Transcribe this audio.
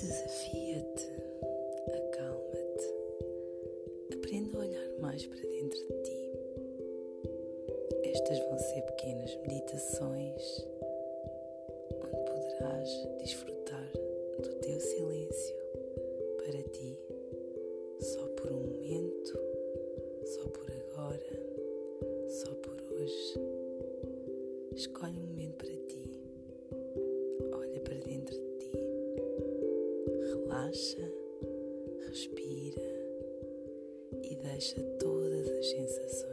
Desafia-te, acalma-te, aprende a olhar mais para dentro de ti. Estas vão ser pequenas meditações onde poderás desfrutar do teu silêncio para ti, só por um momento, só por agora, só por hoje. Escolhe um momento para ti relaxa, respira e deixa todas as sensações.